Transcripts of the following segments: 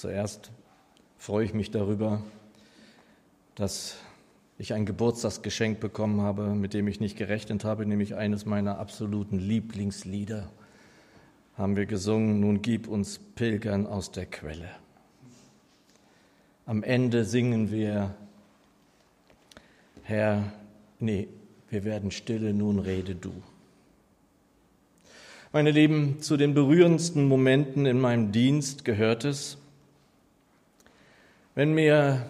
Zuerst freue ich mich darüber, dass ich ein Geburtstagsgeschenk bekommen habe, mit dem ich nicht gerechnet habe, nämlich eines meiner absoluten Lieblingslieder. Haben wir gesungen, nun gib uns Pilgern aus der Quelle. Am Ende singen wir, Herr, nee, wir werden stille, nun rede du. Meine Lieben, zu den berührendsten Momenten in meinem Dienst gehört es, wenn mir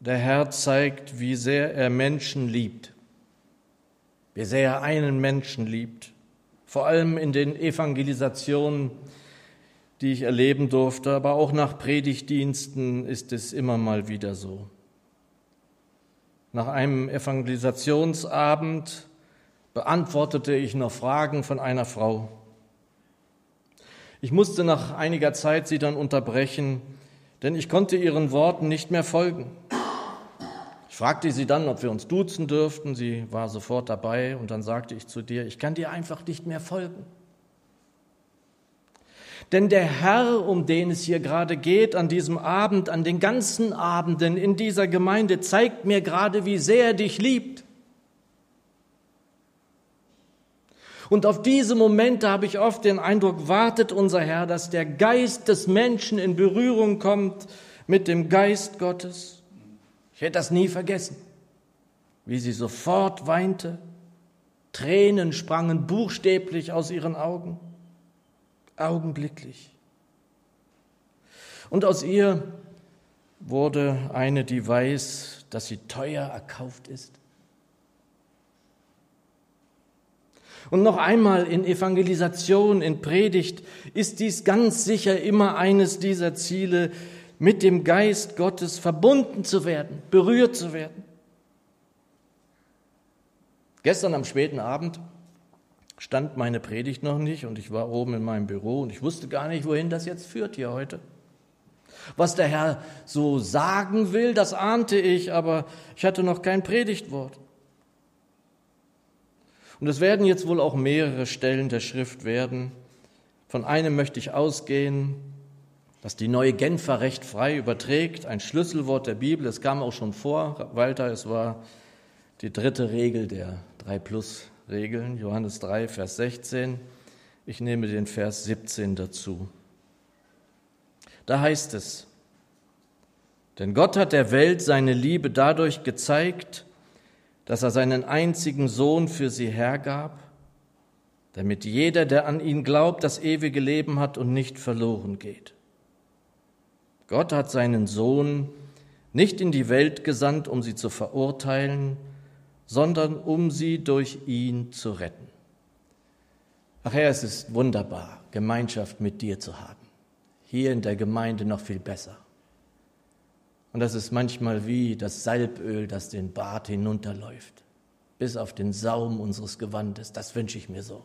der Herr zeigt, wie sehr er Menschen liebt, wie sehr er einen Menschen liebt, vor allem in den Evangelisationen, die ich erleben durfte, aber auch nach Predigtdiensten ist es immer mal wieder so. Nach einem Evangelisationsabend beantwortete ich noch Fragen von einer Frau. Ich musste nach einiger Zeit sie dann unterbrechen, denn ich konnte ihren Worten nicht mehr folgen. Ich fragte sie dann, ob wir uns duzen dürften. Sie war sofort dabei und dann sagte ich zu dir, ich kann dir einfach nicht mehr folgen. Denn der Herr, um den es hier gerade geht, an diesem Abend, an den ganzen Abenden in dieser Gemeinde, zeigt mir gerade, wie sehr er dich liebt. Und auf diese Momente habe ich oft den Eindruck, wartet unser Herr, dass der Geist des Menschen in Berührung kommt mit dem Geist Gottes. Ich hätte das nie vergessen, wie sie sofort weinte. Tränen sprangen buchstäblich aus ihren Augen, augenblicklich. Und aus ihr wurde eine, die weiß, dass sie teuer erkauft ist. Und noch einmal in Evangelisation, in Predigt ist dies ganz sicher immer eines dieser Ziele, mit dem Geist Gottes verbunden zu werden, berührt zu werden. Gestern am späten Abend stand meine Predigt noch nicht und ich war oben in meinem Büro und ich wusste gar nicht, wohin das jetzt führt hier heute. Was der Herr so sagen will, das ahnte ich, aber ich hatte noch kein Predigtwort. Und es werden jetzt wohl auch mehrere Stellen der Schrift werden. Von einem möchte ich ausgehen, dass die neue Genfer recht frei überträgt, ein Schlüsselwort der Bibel. Es kam auch schon vor, Walter, es war die dritte Regel der drei plus Regeln, Johannes 3, Vers 16. Ich nehme den Vers 17 dazu. Da heißt es, denn Gott hat der Welt seine Liebe dadurch gezeigt, dass er seinen einzigen Sohn für sie hergab, damit jeder, der an ihn glaubt, das ewige Leben hat und nicht verloren geht. Gott hat seinen Sohn nicht in die Welt gesandt, um sie zu verurteilen, sondern um sie durch ihn zu retten. Ach Herr, es ist wunderbar, Gemeinschaft mit dir zu haben. Hier in der Gemeinde noch viel besser. Und das ist manchmal wie das Salböl, das den Bart hinunterläuft, bis auf den Saum unseres Gewandes. Das wünsche ich mir so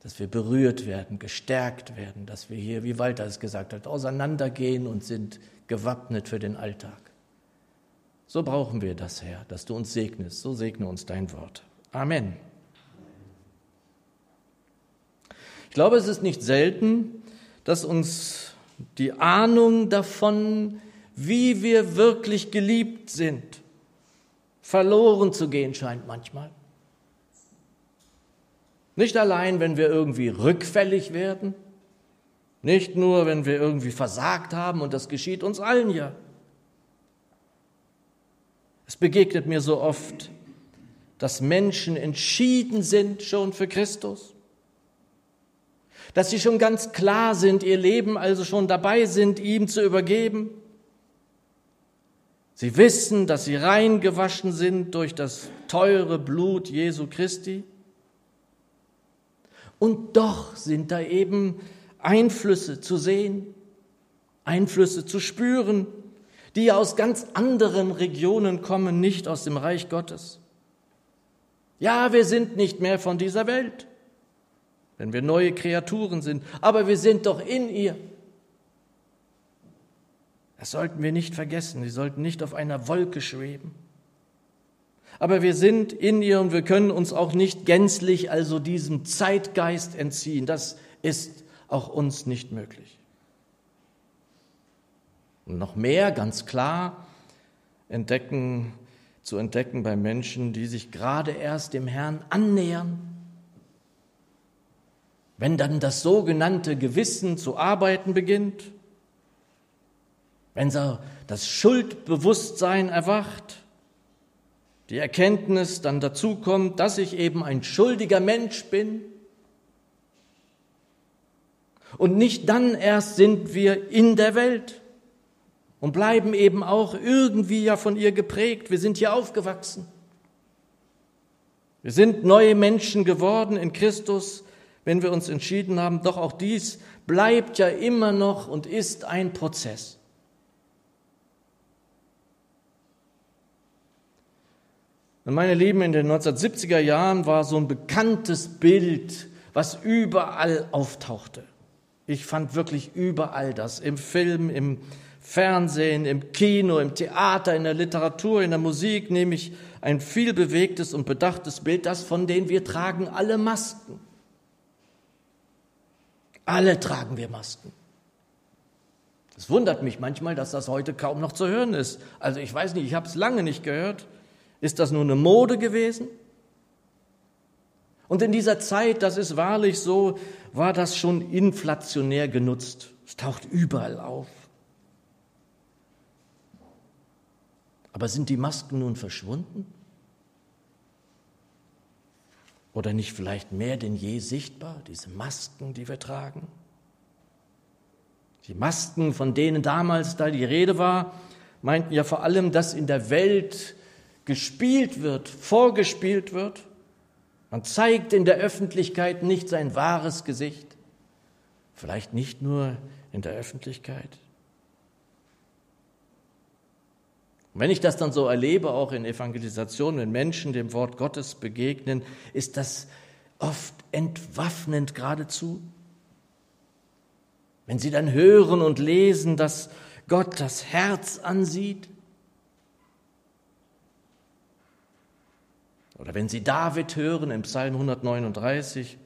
dass wir berührt werden, gestärkt werden, dass wir hier, wie Walter es gesagt hat, auseinandergehen und sind gewappnet für den Alltag. So brauchen wir das, Herr, dass du uns segnest. So segne uns dein Wort. Amen. Ich glaube, es ist nicht selten, dass uns die Ahnung davon, wie wir wirklich geliebt sind, verloren zu gehen scheint manchmal. Nicht allein, wenn wir irgendwie rückfällig werden, nicht nur, wenn wir irgendwie versagt haben, und das geschieht uns allen ja. Es begegnet mir so oft, dass Menschen entschieden sind schon für Christus, dass sie schon ganz klar sind, ihr Leben also schon dabei sind, ihm zu übergeben. Sie wissen, dass sie reingewaschen sind durch das teure Blut Jesu Christi. Und doch sind da eben Einflüsse zu sehen, Einflüsse zu spüren, die aus ganz anderen Regionen kommen, nicht aus dem Reich Gottes. Ja, wir sind nicht mehr von dieser Welt, wenn wir neue Kreaturen sind, aber wir sind doch in ihr. Das sollten wir nicht vergessen, wir sollten nicht auf einer Wolke schweben aber wir sind in ihr und wir können uns auch nicht gänzlich also diesem Zeitgeist entziehen. Das ist auch uns nicht möglich. Und noch mehr, ganz klar, entdecken, zu entdecken bei Menschen, die sich gerade erst dem Herrn annähern. Wenn dann das sogenannte Gewissen zu arbeiten beginnt, wenn so das Schuldbewusstsein erwacht, die Erkenntnis dann dazu kommt, dass ich eben ein schuldiger Mensch bin. Und nicht dann erst sind wir in der Welt und bleiben eben auch irgendwie ja von ihr geprägt. Wir sind hier aufgewachsen. Wir sind neue Menschen geworden in Christus, wenn wir uns entschieden haben. Doch auch dies bleibt ja immer noch und ist ein Prozess. Und meine Lieben, in den 1970er Jahren war so ein bekanntes Bild, was überall auftauchte. Ich fand wirklich überall das, im Film, im Fernsehen, im Kino, im Theater, in der Literatur, in der Musik, nehme ich ein viel bewegtes und bedachtes Bild, das von denen wir tragen alle Masken. Alle tragen wir Masken. Es wundert mich manchmal, dass das heute kaum noch zu hören ist. Also ich weiß nicht, ich habe es lange nicht gehört. Ist das nur eine Mode gewesen? Und in dieser Zeit, das ist wahrlich so, war das schon inflationär genutzt. Es taucht überall auf. Aber sind die Masken nun verschwunden? Oder nicht vielleicht mehr denn je sichtbar, diese Masken, die wir tragen? Die Masken, von denen damals da die Rede war, meinten ja vor allem, dass in der Welt gespielt wird, vorgespielt wird. Man zeigt in der Öffentlichkeit nicht sein wahres Gesicht. Vielleicht nicht nur in der Öffentlichkeit. Und wenn ich das dann so erlebe, auch in Evangelisation, wenn Menschen dem Wort Gottes begegnen, ist das oft entwaffnend geradezu. Wenn sie dann hören und lesen, dass Gott das Herz ansieht, Oder wenn Sie David hören im Psalm 139,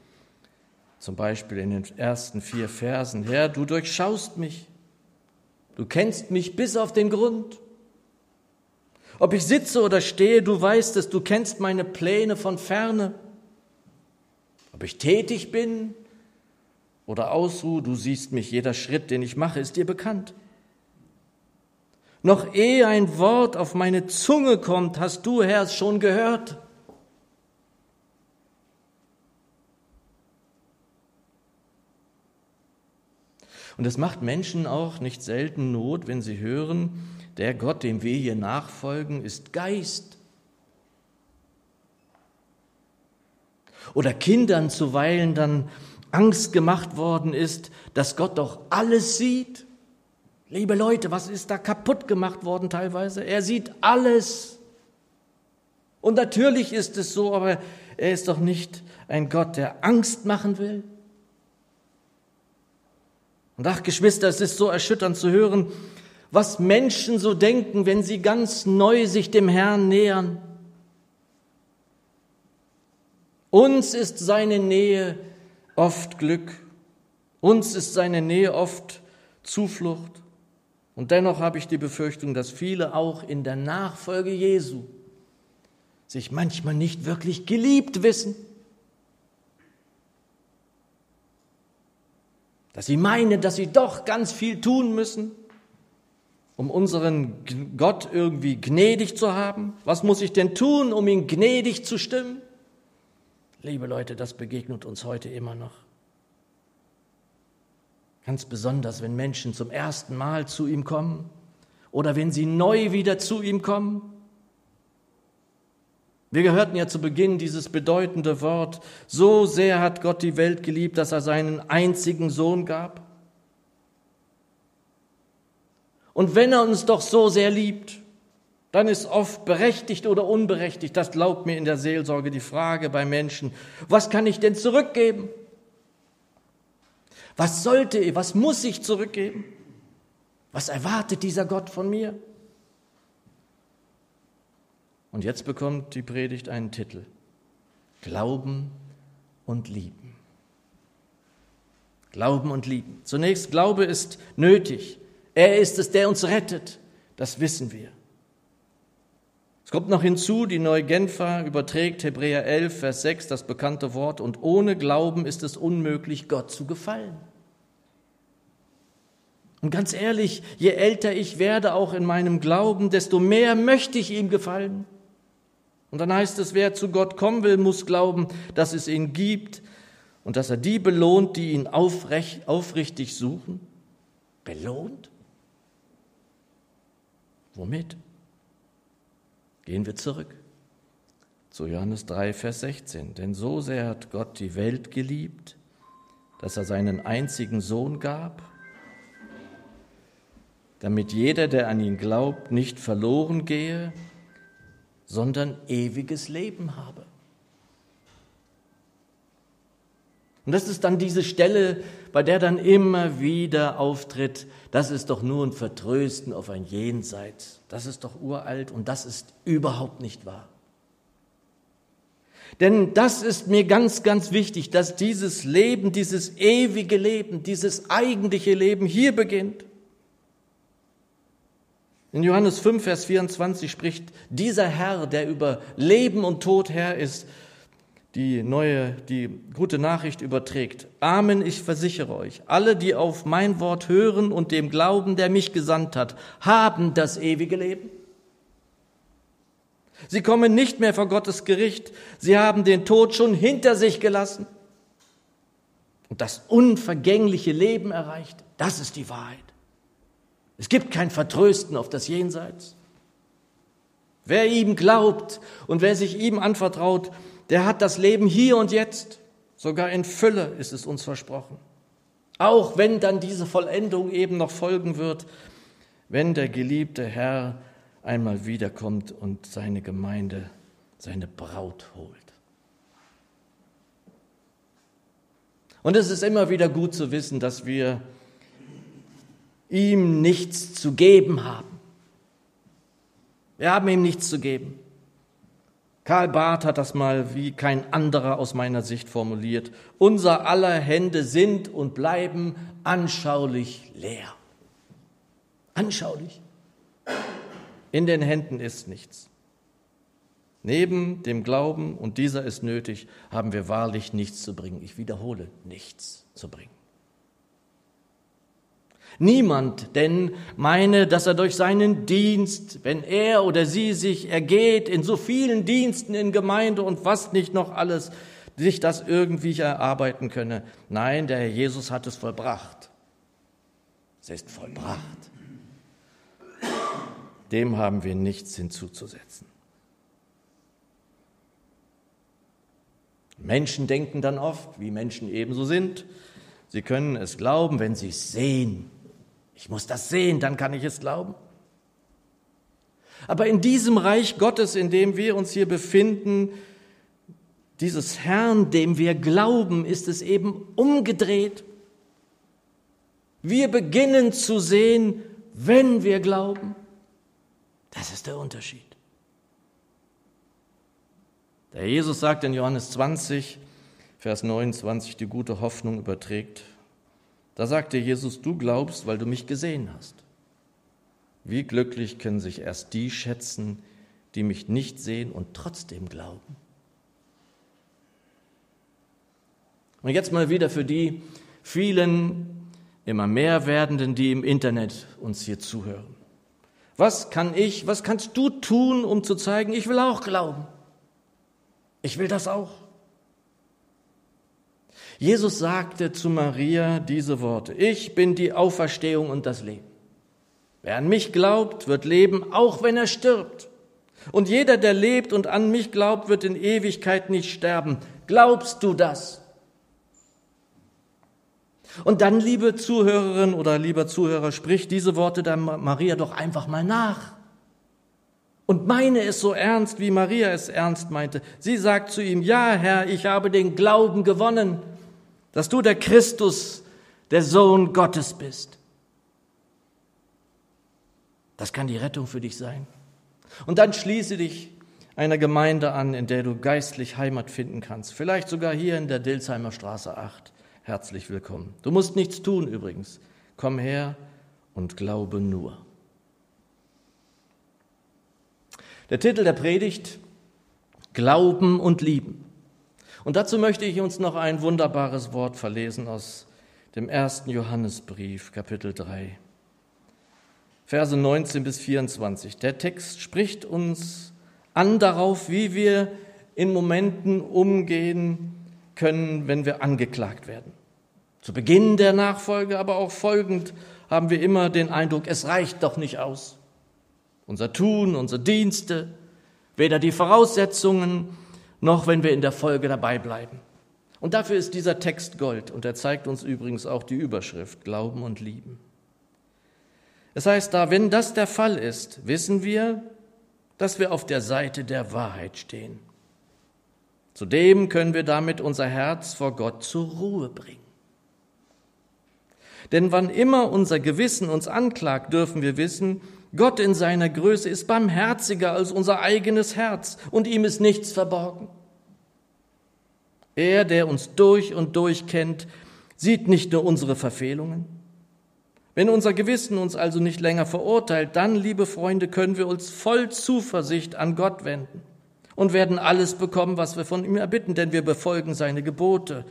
zum Beispiel in den ersten vier Versen, Herr, du durchschaust mich, du kennst mich bis auf den Grund. Ob ich sitze oder stehe, du weißt es, du kennst meine Pläne von ferne. Ob ich tätig bin oder ausruhe, du siehst mich, jeder Schritt, den ich mache, ist dir bekannt. Noch ehe ein Wort auf meine Zunge kommt, hast du, Herr, es schon gehört. Und es macht Menschen auch nicht selten Not, wenn sie hören, der Gott, dem wir hier nachfolgen, ist Geist. Oder Kindern zuweilen dann Angst gemacht worden ist, dass Gott doch alles sieht. Liebe Leute, was ist da kaputt gemacht worden teilweise? Er sieht alles. Und natürlich ist es so, aber er ist doch nicht ein Gott, der Angst machen will. Und ach, Geschwister, es ist so erschütternd zu hören, was Menschen so denken, wenn sie ganz neu sich dem Herrn nähern. Uns ist seine Nähe oft Glück. Uns ist seine Nähe oft Zuflucht. Und dennoch habe ich die Befürchtung, dass viele auch in der Nachfolge Jesu sich manchmal nicht wirklich geliebt wissen dass sie meinen, dass sie doch ganz viel tun müssen, um unseren Gott irgendwie gnädig zu haben. Was muss ich denn tun, um ihn gnädig zu stimmen? Liebe Leute, das begegnet uns heute immer noch. Ganz besonders, wenn Menschen zum ersten Mal zu ihm kommen oder wenn sie neu wieder zu ihm kommen wir gehörten ja zu Beginn dieses bedeutende Wort, so sehr hat Gott die Welt geliebt, dass er seinen einzigen Sohn gab. Und wenn er uns doch so sehr liebt, dann ist oft berechtigt oder unberechtigt, das glaubt mir in der Seelsorge die Frage bei Menschen, was kann ich denn zurückgeben? Was sollte, was muss ich zurückgeben? Was erwartet dieser Gott von mir? Und jetzt bekommt die Predigt einen Titel. Glauben und Lieben. Glauben und Lieben. Zunächst, Glaube ist nötig. Er ist es, der uns rettet. Das wissen wir. Es kommt noch hinzu, die neue Genfer überträgt Hebräer 11, Vers 6 das bekannte Wort, und ohne Glauben ist es unmöglich, Gott zu gefallen. Und ganz ehrlich, je älter ich werde, auch in meinem Glauben, desto mehr möchte ich ihm gefallen. Und dann heißt es, wer zu Gott kommen will, muss glauben, dass es ihn gibt und dass er die belohnt, die ihn aufrecht, aufrichtig suchen. Belohnt? Womit? Gehen wir zurück zu Johannes 3, Vers 16. Denn so sehr hat Gott die Welt geliebt, dass er seinen einzigen Sohn gab, damit jeder, der an ihn glaubt, nicht verloren gehe, sondern ewiges Leben habe. Und das ist dann diese Stelle, bei der dann immer wieder auftritt, das ist doch nur ein Vertrösten auf ein Jenseits. Das ist doch uralt und das ist überhaupt nicht wahr. Denn das ist mir ganz, ganz wichtig, dass dieses Leben, dieses ewige Leben, dieses eigentliche Leben hier beginnt. In Johannes 5, Vers 24 spricht dieser Herr, der über Leben und Tod Herr ist, die neue, die gute Nachricht überträgt. Amen, ich versichere euch, alle, die auf mein Wort hören und dem glauben, der mich gesandt hat, haben das ewige Leben. Sie kommen nicht mehr vor Gottes Gericht. Sie haben den Tod schon hinter sich gelassen und das unvergängliche Leben erreicht. Das ist die Wahrheit. Es gibt kein Vertrösten auf das Jenseits. Wer ihm glaubt und wer sich ihm anvertraut, der hat das Leben hier und jetzt. Sogar in Fülle ist es uns versprochen. Auch wenn dann diese Vollendung eben noch folgen wird, wenn der geliebte Herr einmal wiederkommt und seine Gemeinde, seine Braut holt. Und es ist immer wieder gut zu wissen, dass wir ihm nichts zu geben haben. Wir haben ihm nichts zu geben. Karl Barth hat das mal wie kein anderer aus meiner Sicht formuliert. Unser aller Hände sind und bleiben anschaulich leer. Anschaulich. In den Händen ist nichts. Neben dem Glauben, und dieser ist nötig, haben wir wahrlich nichts zu bringen. Ich wiederhole, nichts zu bringen. Niemand denn meine, dass er durch seinen Dienst, wenn er oder sie sich ergeht in so vielen Diensten in Gemeinde und was nicht noch alles, sich das irgendwie erarbeiten könne. Nein, der Herr Jesus hat es vollbracht. Es ist vollbracht. Dem haben wir nichts hinzuzusetzen. Menschen denken dann oft, wie Menschen ebenso sind, sie können es glauben, wenn sie es sehen. Ich muss das sehen, dann kann ich es glauben. Aber in diesem Reich Gottes, in dem wir uns hier befinden, dieses Herrn, dem wir glauben, ist es eben umgedreht. Wir beginnen zu sehen, wenn wir glauben. Das ist der Unterschied. Der Jesus sagt in Johannes 20, Vers 29, die gute Hoffnung überträgt, da sagte Jesus, du glaubst, weil du mich gesehen hast. Wie glücklich können sich erst die schätzen, die mich nicht sehen und trotzdem glauben. Und jetzt mal wieder für die vielen, immer mehr werdenden, die im Internet uns hier zuhören. Was kann ich, was kannst du tun, um zu zeigen, ich will auch glauben? Ich will das auch. Jesus sagte zu Maria diese Worte, ich bin die Auferstehung und das Leben. Wer an mich glaubt, wird leben, auch wenn er stirbt. Und jeder, der lebt und an mich glaubt, wird in Ewigkeit nicht sterben. Glaubst du das? Und dann, liebe Zuhörerin oder lieber Zuhörer, sprich diese Worte der Maria doch einfach mal nach. Und meine es so ernst, wie Maria es ernst meinte. Sie sagt zu ihm, ja, Herr, ich habe den Glauben gewonnen dass du der Christus, der Sohn Gottes bist. Das kann die Rettung für dich sein. Und dann schließe dich einer Gemeinde an, in der du geistlich Heimat finden kannst. Vielleicht sogar hier in der Dilsheimer Straße 8. Herzlich willkommen. Du musst nichts tun übrigens. Komm her und glaube nur. Der Titel der Predigt Glauben und Lieben. Und dazu möchte ich uns noch ein wunderbares Wort verlesen aus dem ersten Johannesbrief, Kapitel 3, Verse 19 bis 24. Der Text spricht uns an darauf, wie wir in Momenten umgehen können, wenn wir angeklagt werden. Zu Beginn der Nachfolge, aber auch folgend haben wir immer den Eindruck, es reicht doch nicht aus. Unser Tun, unsere Dienste, weder die Voraussetzungen, noch wenn wir in der Folge dabei bleiben. Und dafür ist dieser Text Gold und er zeigt uns übrigens auch die Überschrift Glauben und Lieben. Es heißt da, wenn das der Fall ist, wissen wir, dass wir auf der Seite der Wahrheit stehen. Zudem können wir damit unser Herz vor Gott zur Ruhe bringen. Denn wann immer unser Gewissen uns anklagt, dürfen wir wissen, Gott in seiner Größe ist barmherziger als unser eigenes Herz und ihm ist nichts verborgen. Er, der uns durch und durch kennt, sieht nicht nur unsere Verfehlungen. Wenn unser Gewissen uns also nicht länger verurteilt, dann, liebe Freunde, können wir uns voll Zuversicht an Gott wenden und werden alles bekommen, was wir von ihm erbitten, denn wir befolgen seine Gebote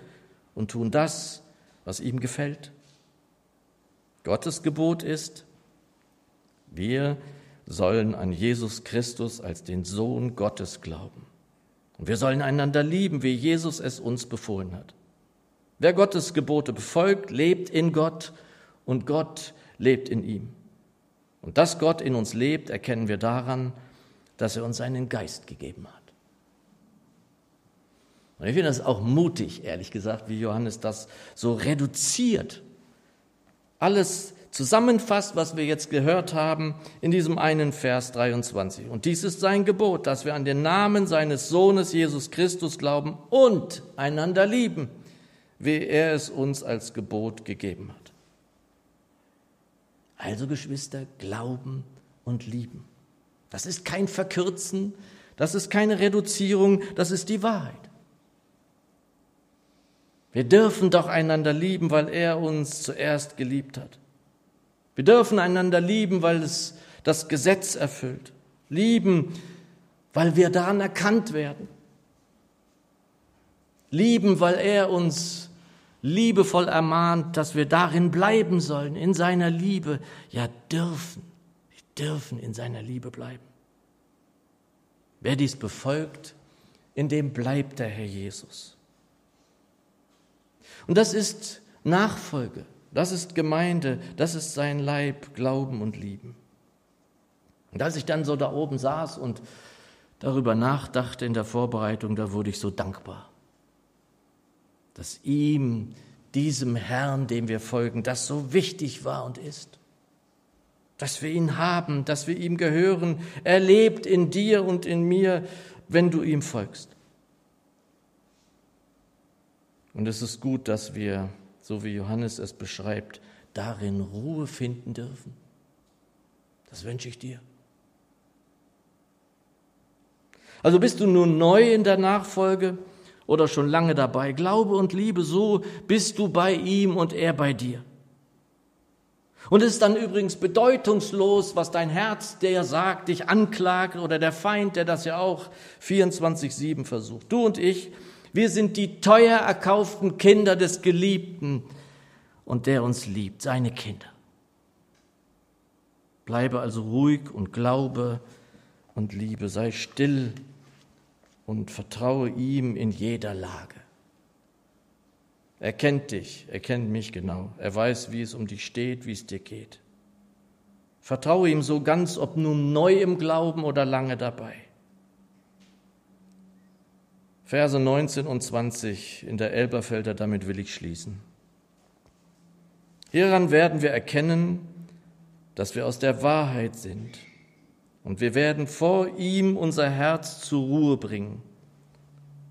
und tun das, was ihm gefällt. Gottes Gebot ist, wir sollen an Jesus Christus als den Sohn Gottes glauben. Und wir sollen einander lieben, wie Jesus es uns befohlen hat. Wer Gottes Gebote befolgt, lebt in Gott und Gott lebt in ihm. Und dass Gott in uns lebt, erkennen wir daran, dass er uns seinen Geist gegeben hat. Und ich finde das auch mutig, ehrlich gesagt, wie Johannes das so reduziert. Alles zusammenfasst, was wir jetzt gehört haben in diesem einen Vers 23. Und dies ist sein Gebot, dass wir an den Namen seines Sohnes Jesus Christus glauben und einander lieben, wie er es uns als Gebot gegeben hat. Also Geschwister, glauben und lieben. Das ist kein Verkürzen, das ist keine Reduzierung, das ist die Wahrheit. Wir dürfen doch einander lieben, weil er uns zuerst geliebt hat. Wir dürfen einander lieben, weil es das Gesetz erfüllt. Lieben, weil wir daran erkannt werden. Lieben, weil er uns liebevoll ermahnt, dass wir darin bleiben sollen, in seiner Liebe. Ja, dürfen, wir dürfen in seiner Liebe bleiben. Wer dies befolgt, in dem bleibt der Herr Jesus. Und das ist Nachfolge, das ist Gemeinde, das ist sein Leib, Glauben und Lieben. Und als ich dann so da oben saß und darüber nachdachte in der Vorbereitung, da wurde ich so dankbar, dass ihm, diesem Herrn, dem wir folgen, das so wichtig war und ist. Dass wir ihn haben, dass wir ihm gehören. Er lebt in dir und in mir, wenn du ihm folgst. Und es ist gut, dass wir, so wie Johannes es beschreibt, darin Ruhe finden dürfen. Das wünsche ich dir. Also bist du nun neu in der Nachfolge oder schon lange dabei? Glaube und Liebe, so bist du bei ihm und er bei dir. Und es ist dann übrigens bedeutungslos, was dein Herz, der sagt, dich anklagt oder der Feind, der das ja auch 24-7 versucht. Du und ich, wir sind die teuer erkauften Kinder des Geliebten und der uns liebt, seine Kinder. Bleibe also ruhig und glaube und liebe, sei still und vertraue ihm in jeder Lage. Er kennt dich, er kennt mich genau, er weiß, wie es um dich steht, wie es dir geht. Vertraue ihm so ganz, ob nun neu im Glauben oder lange dabei. Verse 19 und 20 in der Elberfelder, damit will ich schließen. Hieran werden wir erkennen, dass wir aus der Wahrheit sind und wir werden vor ihm unser Herz zur Ruhe bringen.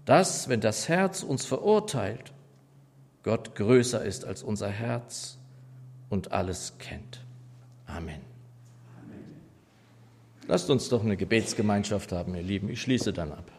Dass, wenn das Herz uns verurteilt, Gott größer ist als unser Herz und alles kennt. Amen. Lasst uns doch eine Gebetsgemeinschaft haben, ihr Lieben. Ich schließe dann ab.